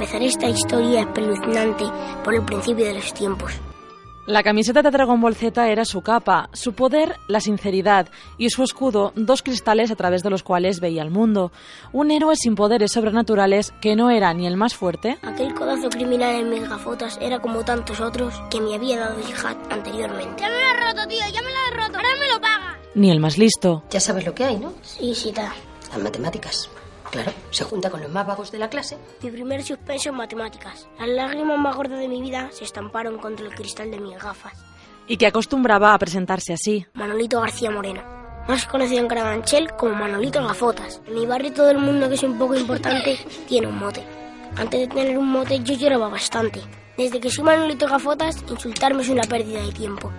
Empezaré esta historia espeluznante por el principio de los tiempos. La camiseta de Dragon Ball Z era su capa, su poder, la sinceridad, y su escudo, dos cristales a través de los cuales veía el mundo. Un héroe sin poderes sobrenaturales que no era ni el más fuerte. Aquel codazo criminal en mis gafotas era como tantos otros que me había dado Jihad anteriormente. Ya me lo he roto, tío, ya me lo he roto. Ahora me lo paga. Ni el más listo. Ya sabes lo que hay, ¿no? Sí, sí, da. Las matemáticas. Claro, se junta con los más vagos de la clase. Mi primer suspenso en matemáticas. Las lágrimas más gordas de mi vida se estamparon contra el cristal de mis gafas. Y que acostumbraba a presentarse así. Manolito García Moreno. Más conocido en Carabanchel como Manolito Gafotas. En mi barrio todo el mundo que es un poco importante tiene un mote. Antes de tener un mote yo lloraba bastante. Desde que soy Manolito Gafotas, insultarme es una pérdida de tiempo.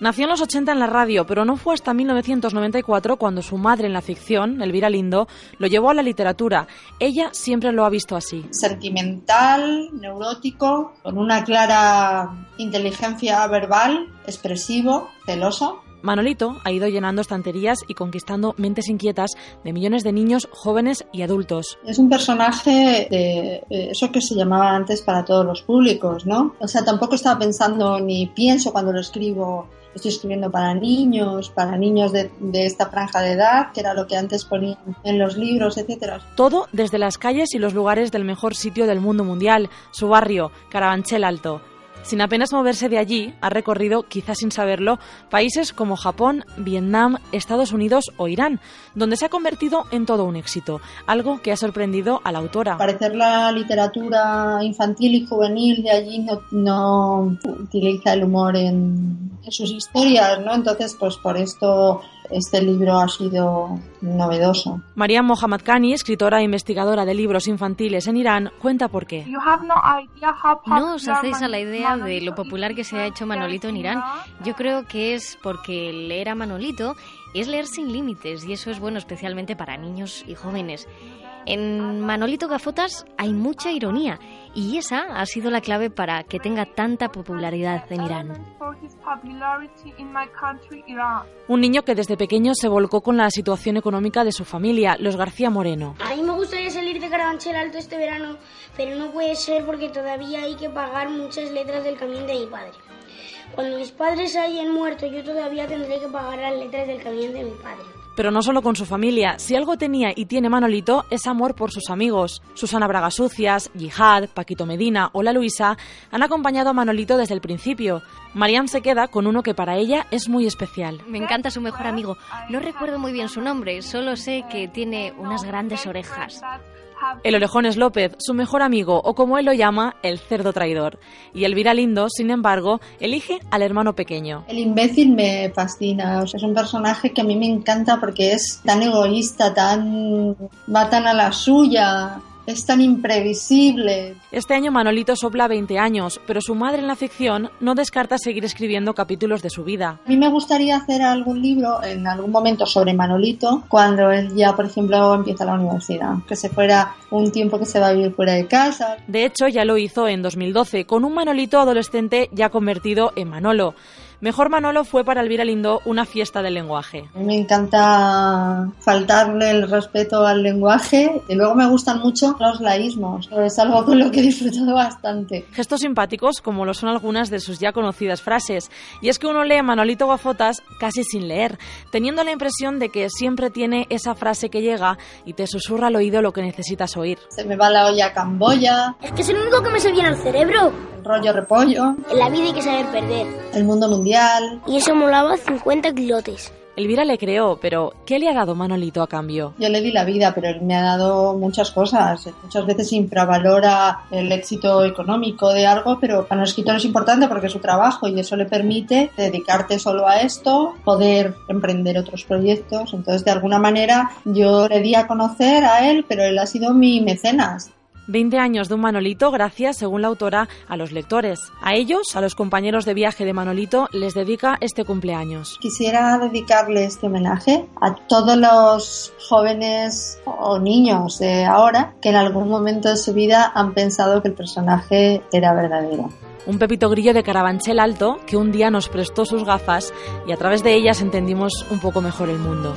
Nació en los 80 en la radio, pero no fue hasta 1994 cuando su madre en la ficción, Elvira Lindo, lo llevó a la literatura. Ella siempre lo ha visto así. Sentimental, neurótico, con una clara inteligencia verbal, expresivo, celoso. Manolito ha ido llenando estanterías y conquistando mentes inquietas de millones de niños, jóvenes y adultos. Es un personaje de eso que se llamaba antes para todos los públicos, ¿no? O sea, tampoco estaba pensando ni pienso cuando lo escribo estoy escribiendo para niños, para niños de, de, esta franja de edad, que era lo que antes ponían en los libros, etcétera. Todo desde las calles y los lugares del mejor sitio del mundo mundial, su barrio, Carabanchel Alto. Sin apenas moverse de allí, ha recorrido, quizás sin saberlo, países como Japón, Vietnam, Estados Unidos o Irán, donde se ha convertido en todo un éxito, algo que ha sorprendido a la autora. Parecer la literatura infantil y juvenil de allí no, no utiliza el humor en, en sus historias, ¿no? Entonces, pues por esto este libro ha sido novedoso. María Mohammad Khani, escritora e investigadora de libros infantiles en Irán, cuenta por qué. No os hacéis a la idea de lo popular que se ha hecho Manolito en Irán. Yo creo que es porque leer a Manolito es leer sin límites y eso es bueno especialmente para niños y jóvenes. En Manolito Gafotas hay mucha ironía y esa ha sido la clave para que tenga tanta popularidad en Irán. Un niño que desde pequeño se volcó con la situación económica de su familia, los García Moreno. A mí me gustaría salir de Carabanchel Alto este verano, pero no puede ser porque todavía hay que pagar muchas letras del camión de mi padre. Cuando mis padres hayan muerto, yo todavía tendré que pagar las letras del camión de mi padre. Pero no solo con su familia, si algo tenía y tiene Manolito es amor por sus amigos. Susana Braga Sucias, Yihad, Paquito Medina o La Luisa han acompañado a Manolito desde el principio. Mariam se queda con uno que para ella es muy especial. Me encanta su mejor amigo. No recuerdo muy bien su nombre, solo sé que tiene unas grandes orejas. El orejón es López, su mejor amigo, o como él lo llama, el cerdo traidor. Y Elvira Lindo, sin embargo, elige al hermano pequeño. El imbécil me fascina, o sea, es un personaje que a mí me encanta porque es tan egoísta, tan va tan a la suya, es tan imprevisible. Este año Manolito sopla 20 años, pero su madre en la ficción no descarta seguir escribiendo capítulos de su vida. A mí me gustaría hacer algún libro en algún momento sobre Manolito cuando él ya, por ejemplo, empieza la universidad, que se fuera un tiempo que se va a vivir fuera de casa. De hecho, ya lo hizo en 2012 con un Manolito adolescente ya convertido en Manolo. Mejor Manolo fue para Elvira Lindo una fiesta del lenguaje. Me encanta faltarle el respeto al lenguaje y luego me gustan mucho los laísmos. Es algo con lo que he disfrutado bastante. Gestos simpáticos como lo son algunas de sus ya conocidas frases. Y es que uno lee Manolito Gafotas casi sin leer, teniendo la impresión de que siempre tiene esa frase que llega y te susurra al oído lo que necesitas oír. Se me va la olla a Camboya. Es que es el único que me se viene al cerebro. El rollo repollo. En la vida hay que saber perder. El mundo mundial. Y eso molaba 50 kilotes. Elvira le creó, pero ¿qué le ha dado Manolito a cambio? Yo le di la vida, pero él me ha dado muchas cosas. Muchas veces infravalora el éxito económico de algo, pero para un escritor es importante porque es su trabajo y eso le permite dedicarte solo a esto, poder emprender otros proyectos. Entonces, de alguna manera, yo le di a conocer a él, pero él ha sido mi mecenas. 20 años de un Manolito gracias, según la autora, a los lectores. A ellos, a los compañeros de viaje de Manolito, les dedica este cumpleaños. Quisiera dedicarle este homenaje a todos los jóvenes o niños de ahora que en algún momento de su vida han pensado que el personaje era verdadero. Un pepito grillo de Carabanchel Alto que un día nos prestó sus gafas y a través de ellas entendimos un poco mejor el mundo.